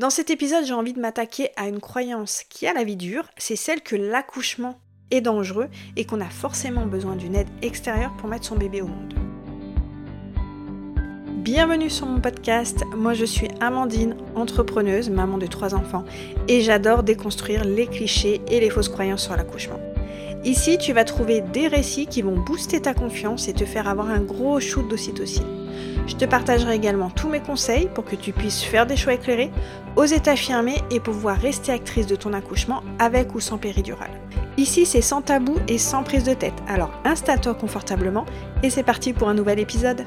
Dans cet épisode, j'ai envie de m'attaquer à une croyance qui a la vie dure, c'est celle que l'accouchement est dangereux et qu'on a forcément besoin d'une aide extérieure pour mettre son bébé au monde. Bienvenue sur mon podcast, moi je suis Amandine, entrepreneuse, maman de trois enfants, et j'adore déconstruire les clichés et les fausses croyances sur l'accouchement. Ici, tu vas trouver des récits qui vont booster ta confiance et te faire avoir un gros shoot d'ocytocine. Je te partagerai également tous mes conseils pour que tu puisses faire des choix éclairés, oser t'affirmer et pouvoir rester actrice de ton accouchement avec ou sans péridurale. Ici, c'est sans tabou et sans prise de tête, alors installe-toi confortablement et c'est parti pour un nouvel épisode.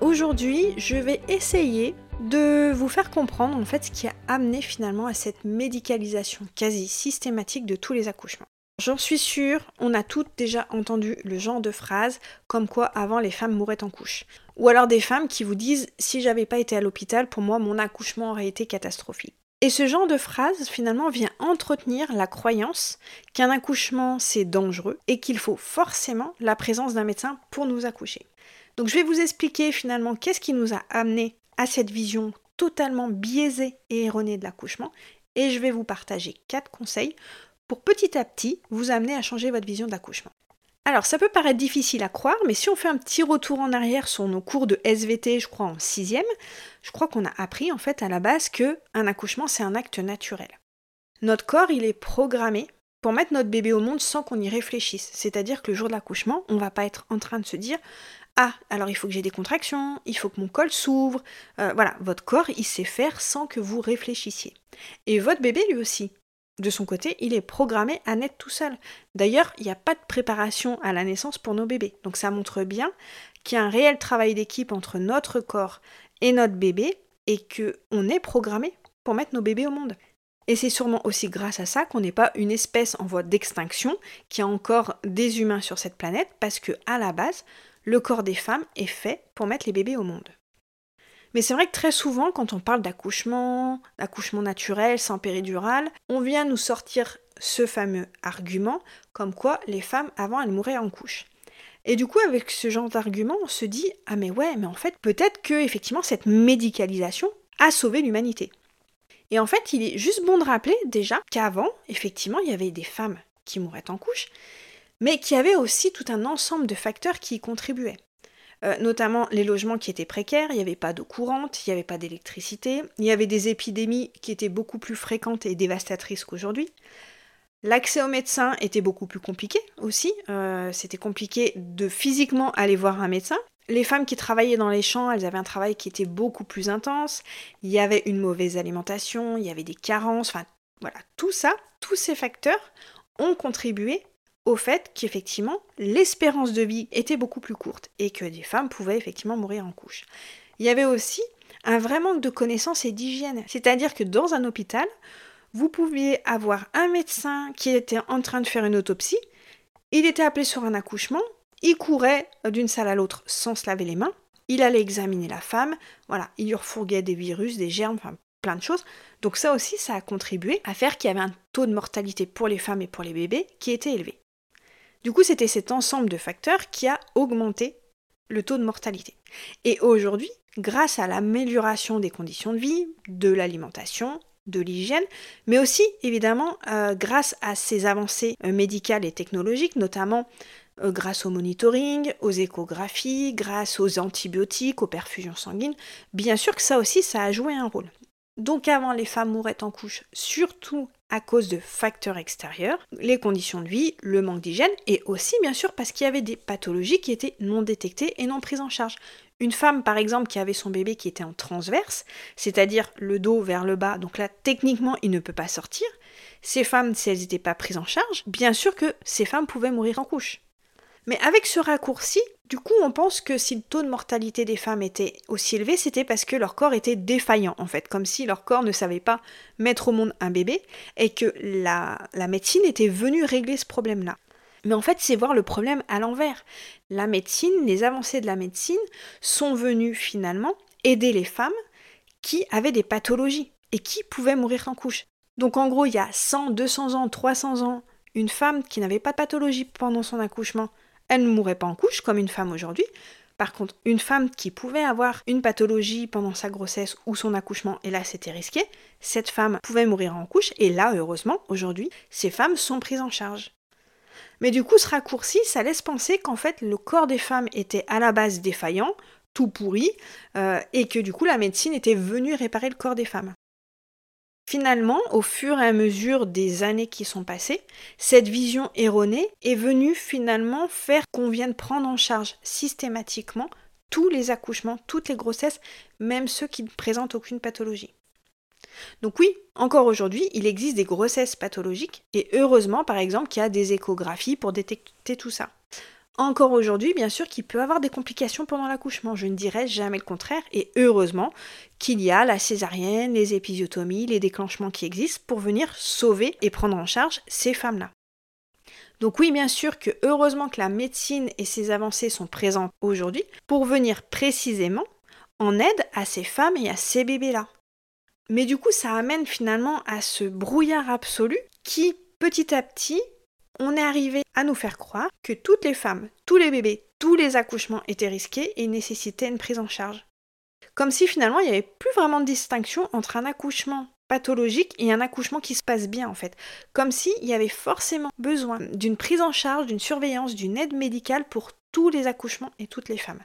Aujourd'hui, je vais essayer de vous faire comprendre en fait ce qui a amené finalement à cette médicalisation quasi systématique de tous les accouchements. J'en suis sûre, on a toutes déjà entendu le genre de phrase comme quoi avant les femmes mouraient en couche. Ou alors des femmes qui vous disent si j'avais pas été à l'hôpital, pour moi mon accouchement aurait été catastrophique. Et ce genre de phrase finalement vient entretenir la croyance qu'un accouchement c'est dangereux et qu'il faut forcément la présence d'un médecin pour nous accoucher. Donc je vais vous expliquer finalement qu'est-ce qui nous a amené à cette vision totalement biaisée et erronée de l'accouchement et je vais vous partager quatre conseils pour petit à petit vous amener à changer votre vision d'accouchement. Alors ça peut paraître difficile à croire, mais si on fait un petit retour en arrière sur nos cours de SVT, je crois en sixième, je crois qu'on a appris en fait à la base que un accouchement c'est un acte naturel. Notre corps il est programmé pour mettre notre bébé au monde sans qu'on y réfléchisse. C'est-à-dire que le jour de l'accouchement, on va pas être en train de se dire ah, alors il faut que j'ai des contractions, il faut que mon col s'ouvre. Euh, voilà, votre corps, il sait faire sans que vous réfléchissiez. Et votre bébé, lui aussi. De son côté, il est programmé à naître tout seul. D'ailleurs, il n'y a pas de préparation à la naissance pour nos bébés. Donc ça montre bien qu'il y a un réel travail d'équipe entre notre corps et notre bébé et qu'on est programmé pour mettre nos bébés au monde. Et c'est sûrement aussi grâce à ça qu'on n'est pas une espèce en voie d'extinction, qui a encore des humains sur cette planète, parce que à la base, le corps des femmes est fait pour mettre les bébés au monde. Mais c'est vrai que très souvent, quand on parle d'accouchement, d'accouchement naturel, sans péridurale, on vient nous sortir ce fameux argument comme quoi les femmes avant elles mouraient en couche. Et du coup, avec ce genre d'argument, on se dit ah mais ouais, mais en fait peut-être que effectivement cette médicalisation a sauvé l'humanité. Et en fait, il est juste bon de rappeler déjà qu'avant, effectivement, il y avait des femmes qui mouraient en couche, mais qui avait aussi tout un ensemble de facteurs qui y contribuaient. Euh, notamment les logements qui étaient précaires, il n'y avait pas d'eau courante, il n'y avait pas d'électricité, il y avait des épidémies qui étaient beaucoup plus fréquentes et dévastatrices qu'aujourd'hui. L'accès aux médecins était beaucoup plus compliqué aussi, euh, c'était compliqué de physiquement aller voir un médecin. Les femmes qui travaillaient dans les champs, elles avaient un travail qui était beaucoup plus intense, il y avait une mauvaise alimentation, il y avait des carences, enfin voilà, tout ça, tous ces facteurs ont contribué au fait qu'effectivement l'espérance de vie était beaucoup plus courte et que des femmes pouvaient effectivement mourir en couche. Il y avait aussi un vrai manque de connaissances et d'hygiène. C'est-à-dire que dans un hôpital, vous pouviez avoir un médecin qui était en train de faire une autopsie, il était appelé sur un accouchement, il courait d'une salle à l'autre sans se laver les mains, il allait examiner la femme, voilà, il lui refourguait des virus, des germes, enfin plein de choses. Donc ça aussi, ça a contribué à faire qu'il y avait un taux de mortalité pour les femmes et pour les bébés qui était élevé. Du coup, c'était cet ensemble de facteurs qui a augmenté le taux de mortalité. Et aujourd'hui, grâce à l'amélioration des conditions de vie, de l'alimentation, de l'hygiène, mais aussi évidemment euh, grâce à ces avancées euh, médicales et technologiques, notamment euh, grâce au monitoring, aux échographies, grâce aux antibiotiques, aux perfusions sanguines, bien sûr que ça aussi, ça a joué un rôle. Donc avant, les femmes mouraient en couche, surtout à cause de facteurs extérieurs, les conditions de vie, le manque d'hygiène, et aussi bien sûr parce qu'il y avait des pathologies qui étaient non détectées et non prises en charge. Une femme par exemple qui avait son bébé qui était en transverse, c'est-à-dire le dos vers le bas, donc là techniquement il ne peut pas sortir, ces femmes si elles n'étaient pas prises en charge, bien sûr que ces femmes pouvaient mourir en couche. Mais avec ce raccourci, du coup, on pense que si le taux de mortalité des femmes était aussi élevé, c'était parce que leur corps était défaillant, en fait, comme si leur corps ne savait pas mettre au monde un bébé, et que la, la médecine était venue régler ce problème-là. Mais en fait, c'est voir le problème à l'envers. La médecine, les avancées de la médecine sont venues finalement aider les femmes qui avaient des pathologies et qui pouvaient mourir en couche. Donc en gros, il y a 100, 200 ans, 300 ans, une femme qui n'avait pas de pathologie pendant son accouchement elle ne mourrait pas en couche comme une femme aujourd'hui. Par contre, une femme qui pouvait avoir une pathologie pendant sa grossesse ou son accouchement, et là c'était risqué, cette femme pouvait mourir en couche, et là, heureusement, aujourd'hui, ces femmes sont prises en charge. Mais du coup, ce raccourci, ça laisse penser qu'en fait, le corps des femmes était à la base défaillant, tout pourri, euh, et que du coup, la médecine était venue réparer le corps des femmes. Finalement, au fur et à mesure des années qui sont passées, cette vision erronée est venue finalement faire qu'on vienne prendre en charge systématiquement tous les accouchements, toutes les grossesses, même ceux qui ne présentent aucune pathologie. Donc oui, encore aujourd'hui, il existe des grossesses pathologiques, et heureusement par exemple qu'il y a des échographies pour détecter tout ça encore aujourd'hui, bien sûr, qu'il peut avoir des complications pendant l'accouchement. Je ne dirais jamais le contraire. Et heureusement qu'il y a la césarienne, les épisiotomies, les déclenchements qui existent pour venir sauver et prendre en charge ces femmes-là. Donc oui, bien sûr que heureusement que la médecine et ses avancées sont présentes aujourd'hui pour venir précisément en aide à ces femmes et à ces bébés-là. Mais du coup, ça amène finalement à ce brouillard absolu qui, petit à petit, on est arrivé à nous faire croire que toutes les femmes, tous les bébés, tous les accouchements étaient risqués et nécessitaient une prise en charge. Comme si finalement il n'y avait plus vraiment de distinction entre un accouchement pathologique et un accouchement qui se passe bien en fait. Comme s'il y avait forcément besoin d'une prise en charge, d'une surveillance, d'une aide médicale pour tous les accouchements et toutes les femmes.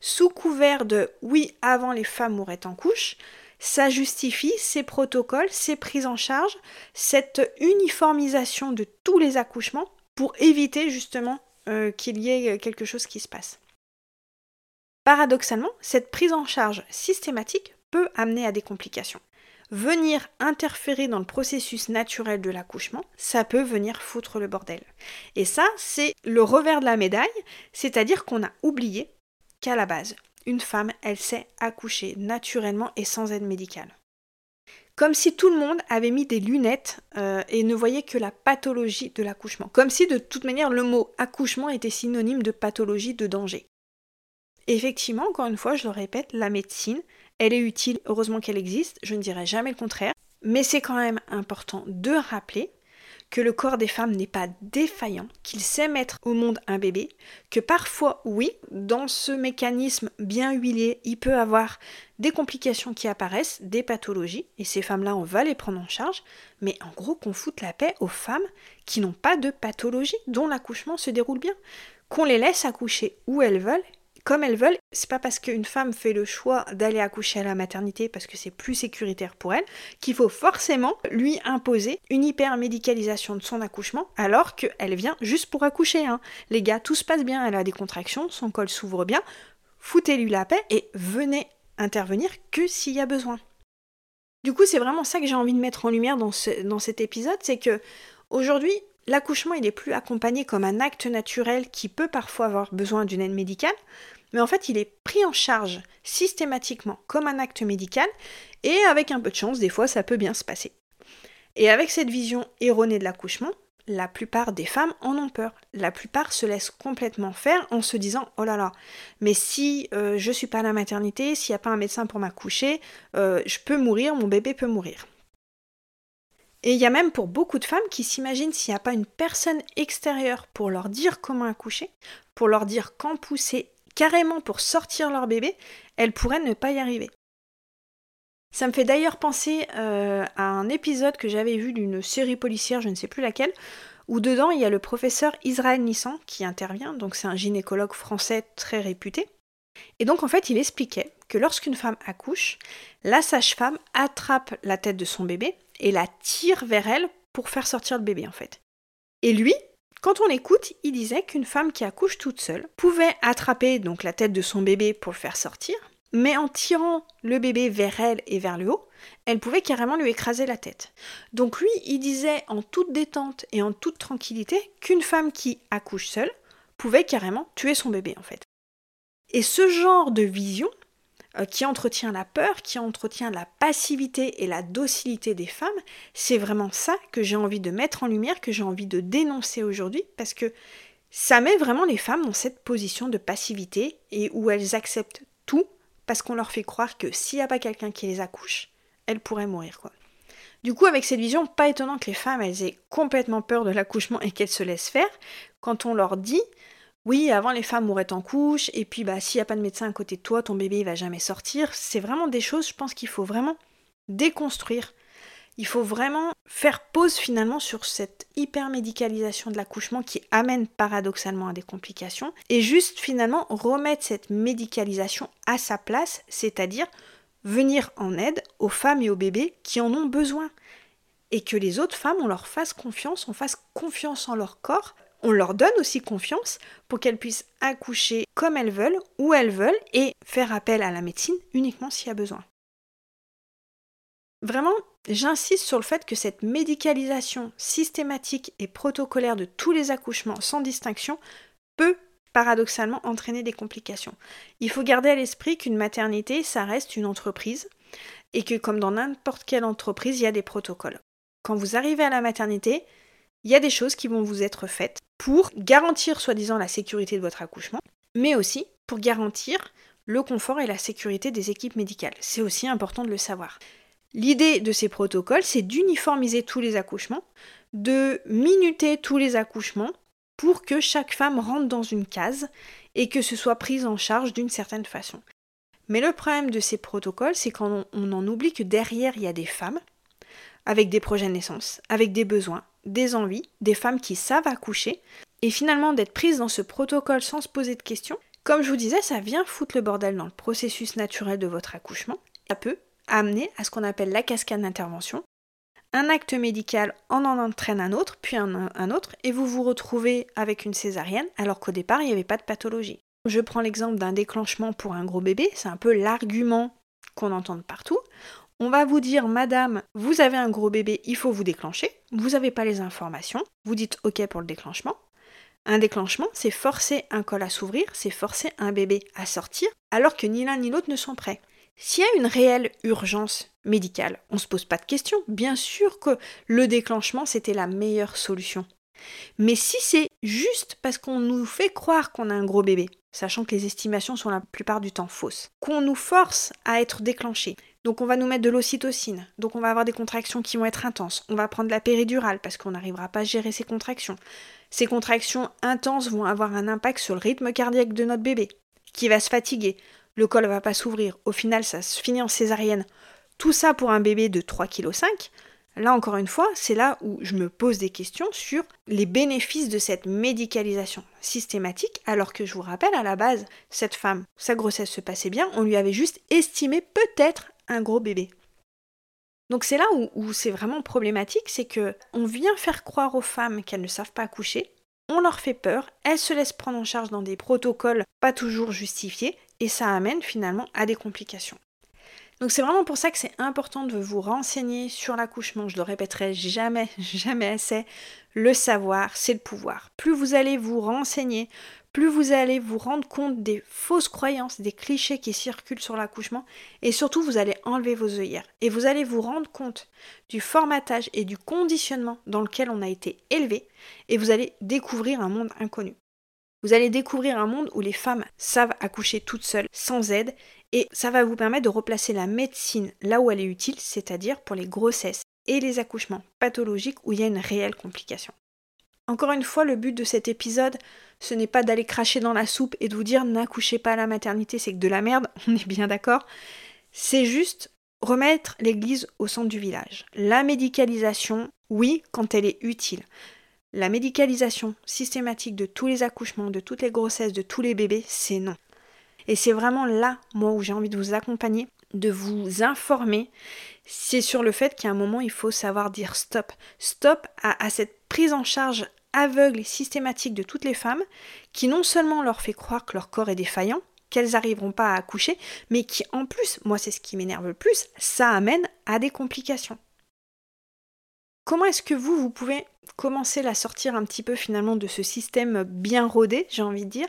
Sous couvert de oui, avant les femmes mouraient en couche, ça justifie ces protocoles, ces prises en charge, cette uniformisation de tous les accouchements pour éviter justement euh, qu'il y ait quelque chose qui se passe. Paradoxalement, cette prise en charge systématique peut amener à des complications. Venir interférer dans le processus naturel de l'accouchement, ça peut venir foutre le bordel. Et ça, c'est le revers de la médaille, c'est-à-dire qu'on a oublié qu'à la base, une femme, elle sait accoucher naturellement et sans aide médicale. Comme si tout le monde avait mis des lunettes euh, et ne voyait que la pathologie de l'accouchement. Comme si de toute manière le mot accouchement était synonyme de pathologie, de danger. Effectivement, encore une fois, je le répète, la médecine, elle est utile, heureusement qu'elle existe, je ne dirai jamais le contraire, mais c'est quand même important de rappeler que le corps des femmes n'est pas défaillant, qu'il sait mettre au monde un bébé, que parfois, oui, dans ce mécanisme bien huilé, il peut avoir des complications qui apparaissent, des pathologies, et ces femmes-là, on va les prendre en charge, mais en gros qu'on foute la paix aux femmes qui n'ont pas de pathologie, dont l'accouchement se déroule bien, qu'on les laisse accoucher où elles veulent comme elles veulent. C'est pas parce qu'une femme fait le choix d'aller accoucher à la maternité parce que c'est plus sécuritaire pour elle qu'il faut forcément lui imposer une hypermédicalisation de son accouchement alors qu'elle vient juste pour accoucher. Hein. Les gars, tout se passe bien, elle a des contractions, son col s'ouvre bien. Foutez-lui la paix et venez intervenir que s'il y a besoin. Du coup, c'est vraiment ça que j'ai envie de mettre en lumière dans, dans cet épisode, c'est que aujourd'hui, l'accouchement, il n'est plus accompagné comme un acte naturel qui peut parfois avoir besoin d'une aide médicale, mais en fait il est pris en charge systématiquement comme un acte médical, et avec un peu de chance, des fois ça peut bien se passer. Et avec cette vision erronée de l'accouchement, la plupart des femmes en ont peur. La plupart se laissent complètement faire en se disant Oh là là, mais si euh, je suis pas à la maternité, s'il n'y a pas un médecin pour m'accoucher, euh, je peux mourir, mon bébé peut mourir. Et il y a même pour beaucoup de femmes qui s'imaginent s'il n'y a pas une personne extérieure pour leur dire comment accoucher, pour leur dire quand pousser, carrément pour sortir leur bébé, elles pourraient ne pas y arriver. Ça me fait d'ailleurs penser euh, à un épisode que j'avais vu d'une série policière, je ne sais plus laquelle, où dedans il y a le professeur Israël Nissan qui intervient, donc c'est un gynécologue français très réputé. Et donc en fait il expliquait que lorsqu'une femme accouche, la sage-femme attrape la tête de son bébé et la tire vers elle pour faire sortir le bébé en fait. Et lui, quand on l'écoute, il disait qu'une femme qui accouche toute seule pouvait attraper donc la tête de son bébé pour le faire sortir, mais en tirant le bébé vers elle et vers le haut, elle pouvait carrément lui écraser la tête. Donc lui, il disait en toute détente et en toute tranquillité qu'une femme qui accouche seule pouvait carrément tuer son bébé en fait. Et ce genre de vision, euh, qui entretient la peur, qui entretient la passivité et la docilité des femmes, c'est vraiment ça que j'ai envie de mettre en lumière, que j'ai envie de dénoncer aujourd'hui, parce que ça met vraiment les femmes dans cette position de passivité et où elles acceptent tout parce qu'on leur fait croire que s'il n'y a pas quelqu'un qui les accouche, elles pourraient mourir. Du coup, avec cette vision, pas étonnant que les femmes aient complètement peur de l'accouchement et qu'elles se laissent faire quand on leur dit Oui, avant les femmes mouraient en couche, et puis bah s'il n'y a pas de médecin à côté de toi, ton bébé il va jamais sortir. C'est vraiment des choses, je pense qu'il faut vraiment déconstruire. Il faut vraiment faire pause finalement sur cette hypermédicalisation de l'accouchement qui amène paradoxalement à des complications et juste finalement remettre cette médicalisation à sa place, c'est-à-dire venir en aide aux femmes et aux bébés qui en ont besoin. Et que les autres femmes, on leur fasse confiance, on fasse confiance en leur corps, on leur donne aussi confiance pour qu'elles puissent accoucher comme elles veulent, où elles veulent, et faire appel à la médecine uniquement s'il y a besoin. Vraiment, j'insiste sur le fait que cette médicalisation systématique et protocolaire de tous les accouchements sans distinction peut paradoxalement entraîner des complications. Il faut garder à l'esprit qu'une maternité, ça reste une entreprise et que comme dans n'importe quelle entreprise, il y a des protocoles. Quand vous arrivez à la maternité, il y a des choses qui vont vous être faites pour garantir soi-disant la sécurité de votre accouchement, mais aussi pour garantir le confort et la sécurité des équipes médicales. C'est aussi important de le savoir. L'idée de ces protocoles, c'est d'uniformiser tous les accouchements, de minuter tous les accouchements pour que chaque femme rentre dans une case et que ce soit prise en charge d'une certaine façon. Mais le problème de ces protocoles, c'est quand on, en oublie que derrière, il y a des femmes avec des projets de naissance, avec des besoins, des envies, des femmes qui savent accoucher, et finalement d'être prises dans ce protocole sans se poser de questions. Comme je vous disais, ça vient foutre le bordel dans le processus naturel de votre accouchement. Ça peut amener à ce qu'on appelle la cascade d'intervention, un acte médical en en entraîne un autre, puis un, autre, et vous vous retrouvez avec une césarienne alors qu'au départ il n'y avait pas de pathologie. Je prends l'exemple d'un déclenchement pour un gros bébé, c'est un peu l'argument qu'on entend partout. On va vous dire, madame, vous avez un gros bébé, il faut vous déclencher. Vous n'avez pas les informations. Vous dites OK pour le déclenchement. Un déclenchement, c'est forcer un col à s'ouvrir, c'est forcer un bébé à sortir, alors que ni l'un ni l'autre ne sont prêts. S'il y a une réelle urgence médicale, on ne se pose pas de questions. Bien sûr que le déclenchement, c'était la meilleure solution. Mais si c'est juste parce qu'on nous fait croire qu'on a un gros bébé, sachant que les estimations sont la plupart du temps fausses, qu'on nous force à être déclenché, donc on va nous mettre de l'ocytocine, donc on va avoir des contractions qui vont être intenses, on va prendre la péridurale parce qu'on n'arrivera pas à gérer ces contractions. Ces contractions intenses vont avoir un impact sur le rythme cardiaque de notre bébé, qui va se fatiguer, le col va pas s'ouvrir, au final ça se finit en césarienne. Tout ça pour un bébé de 3,5 kg. Là encore une fois, c'est là où je me pose des questions sur les bénéfices de cette médicalisation systématique, alors que je vous rappelle à la base, cette femme, sa grossesse se passait bien, on lui avait juste estimé peut-être un gros bébé. Donc c'est là où, c'est vraiment problématique, c'est que on vient faire croire aux femmes qu'elles ne savent pas accoucher, on leur fait peur, elles se laissent prendre en charge dans des protocoles pas toujours justifiés, et ça amène finalement à des complications. Donc c'est vraiment pour ça que c'est important de vous renseigner sur l'accouchement. Je le répéterai jamais, jamais assez. Le savoir, c'est le pouvoir. Plus vous allez vous renseigner, plus vous allez vous rendre compte des fausses croyances, des clichés qui circulent sur l'accouchement, et surtout vous allez enlever vos œillères. Et vous allez vous rendre compte du formatage et du conditionnement dans lequel on a été élevé, et vous allez découvrir un monde inconnu. Vous allez découvrir un monde où les femmes savent accoucher toutes seules, sans aide, et ça va vous permettre de replacer la médecine là où elle est utile, c'est-à-dire pour les grossesses et les accouchements pathologiques où il y a une réelle complication. Encore une fois, le but de cet épisode, ce n'est pas d'aller cracher dans la soupe et de vous dire n'accouchez pas à la maternité, c'est que de la merde, on est bien d'accord. C'est juste remettre l'église au centre du village. La médicalisation, oui, quand elle est utile. La médicalisation systématique de tous les accouchements, de toutes les grossesses, de tous les bébés, c'est non. Et c'est vraiment là, moi, où j'ai envie de vous accompagner, de vous informer. C'est sur le fait qu'à un moment, il faut savoir dire stop. Stop à, cette prise en charge aveugle et systématique de toutes les femmes, qui non seulement leur fait croire que leur corps est défaillant, qu'elles n'arriveront pas à accoucher, mais qui en plus, moi c'est ce qui m'énerve le plus, ça amène à des complications. Comment est-ce que vous, vous pouvez commencer à sortir un petit peu finalement de ce système bien rodé, j'ai envie de dire?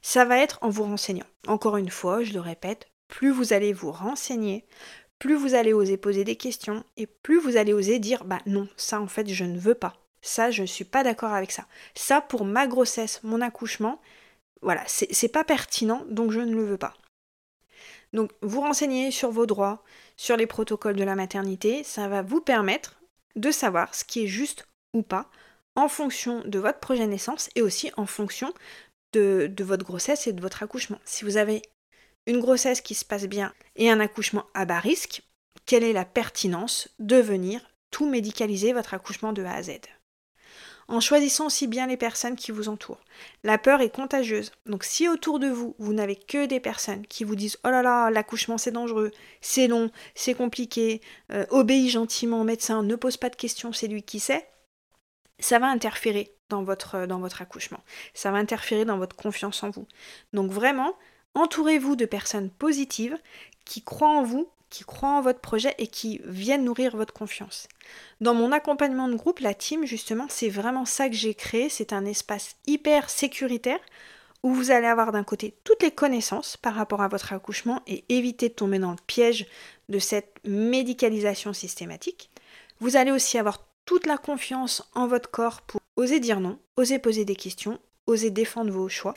Ça va être en vous renseignant. Encore une fois, je le répète, plus vous allez vous renseigner, plus vous allez oser poser des questions et plus vous allez oser dire bah non, ça en fait je ne veux pas. Ça, je ne suis pas d'accord avec ça. Ça, pour ma grossesse, mon accouchement, voilà, c'est pas pertinent, donc je ne le veux pas. Donc, vous renseignez sur vos droits, sur les protocoles de la maternité, ça va vous permettre de savoir ce qui est juste ou pas en fonction de votre projet de naissance et aussi en fonction de, de votre grossesse et de votre accouchement. Si vous avez une grossesse qui se passe bien et un accouchement à bas risque, quelle est la pertinence de venir tout médicaliser votre accouchement de A à Z? En choisissant aussi bien les personnes qui vous entourent. La peur est contagieuse. Donc si autour de vous, vous n'avez que des personnes qui vous disent ⁇ Oh là là, l'accouchement c'est dangereux, c'est long, c'est compliqué, euh, obéis gentiment au médecin, ne pose pas de questions, c'est lui qui sait ⁇ ça va interférer dans votre, dans votre accouchement. Ça va interférer dans votre confiance en vous. Donc vraiment, entourez-vous de personnes positives qui croient en vous, qui croient en votre projet et qui viennent nourrir votre confiance. Dans mon accompagnement de groupe, la team, justement, c'est vraiment ça que j'ai créé. C'est un espace hyper sécuritaire où vous allez avoir d'un côté toutes les connaissances par rapport à votre accouchement et éviter de tomber dans le piège de cette médicalisation systématique. Vous allez aussi avoir toute la confiance en votre corps pour oser dire non, oser poser des questions, oser défendre vos choix.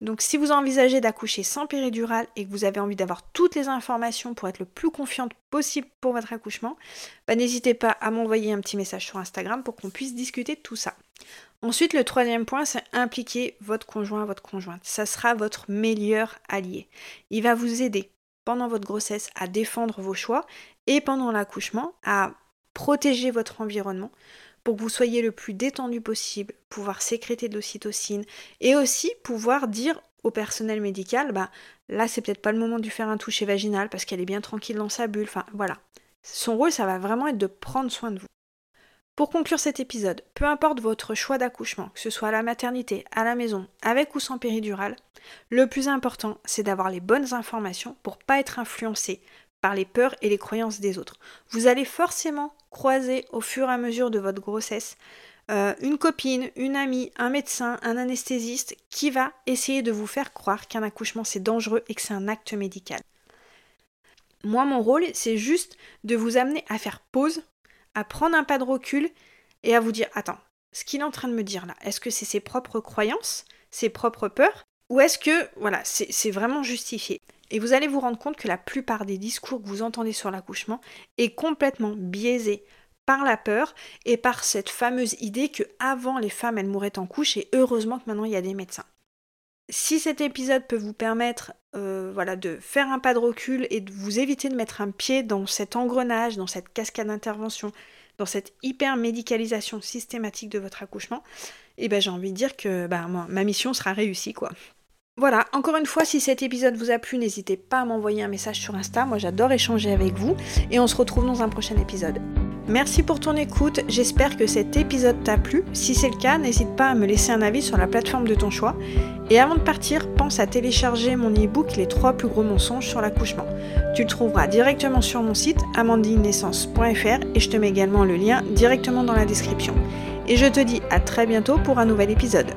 Donc si vous envisagez d'accoucher sans péridurale et que vous avez envie d'avoir toutes les informations pour être le plus confiante possible pour votre accouchement, bah, n'hésitez pas à m'envoyer un petit message sur Instagram pour qu'on puisse discuter de tout ça. Ensuite, le troisième point, c'est impliquer votre conjoint, votre conjointe. Ça sera votre meilleur allié. Il va vous aider pendant votre grossesse à défendre vos choix et pendant l'accouchement à protéger votre environnement pour que vous soyez le plus détendu possible, pouvoir sécréter de l'ocytocine et aussi pouvoir dire au personnel médical, bah là c'est peut-être pas le moment de faire un toucher vaginal parce qu'elle est bien tranquille dans sa bulle, enfin voilà. Son rôle ça va vraiment être de prendre soin de vous. Pour conclure cet épisode, peu importe votre choix d'accouchement, que ce soit à la maternité, à la maison, avec ou sans péridurale, le plus important c'est d'avoir les bonnes informations pour pas être influencé par les peurs et les croyances des autres. Vous allez forcément croiser au fur et à mesure de votre grossesse euh, une copine, une amie, un médecin, un anesthésiste qui va essayer de vous faire croire qu'un accouchement c'est dangereux et que c'est un acte médical. Moi, mon rôle, c'est juste de vous amener à faire pause, à prendre un pas de recul et à vous dire attends, ce qu'il est en train de me dire là, est-ce que c'est ses propres croyances, ses propres peurs, ou est-ce que voilà, c'est vraiment justifié? Et vous allez vous rendre compte que la plupart des discours que vous entendez sur l'accouchement est complètement biaisé par la peur et par cette fameuse idée que avant les femmes elles mouraient en couche et heureusement que maintenant il y a des médecins. Si cet épisode peut vous permettre euh, voilà, de faire un pas de recul et de vous éviter de mettre un pied dans cet engrenage, dans cette cascade d'intervention, dans cette hyper médicalisation systématique de votre accouchement, eh ben j'ai envie de dire que bah, ma mission sera réussie quoi. Voilà, encore une fois, si cet épisode vous a plu, n'hésitez pas à m'envoyer un message sur Insta, moi j'adore échanger avec vous, et on se retrouve dans un prochain épisode. Merci pour ton écoute, j'espère que cet épisode t'a plu. Si c'est le cas, n'hésite pas à me laisser un avis sur la plateforme de ton choix. Et avant de partir, pense à télécharger mon e-book Les 3 plus gros mensonges sur l'accouchement. Tu le trouveras directement sur mon site amandinenaissance.fr et je te mets également le lien directement dans la description. Et je te dis à très bientôt pour un nouvel épisode.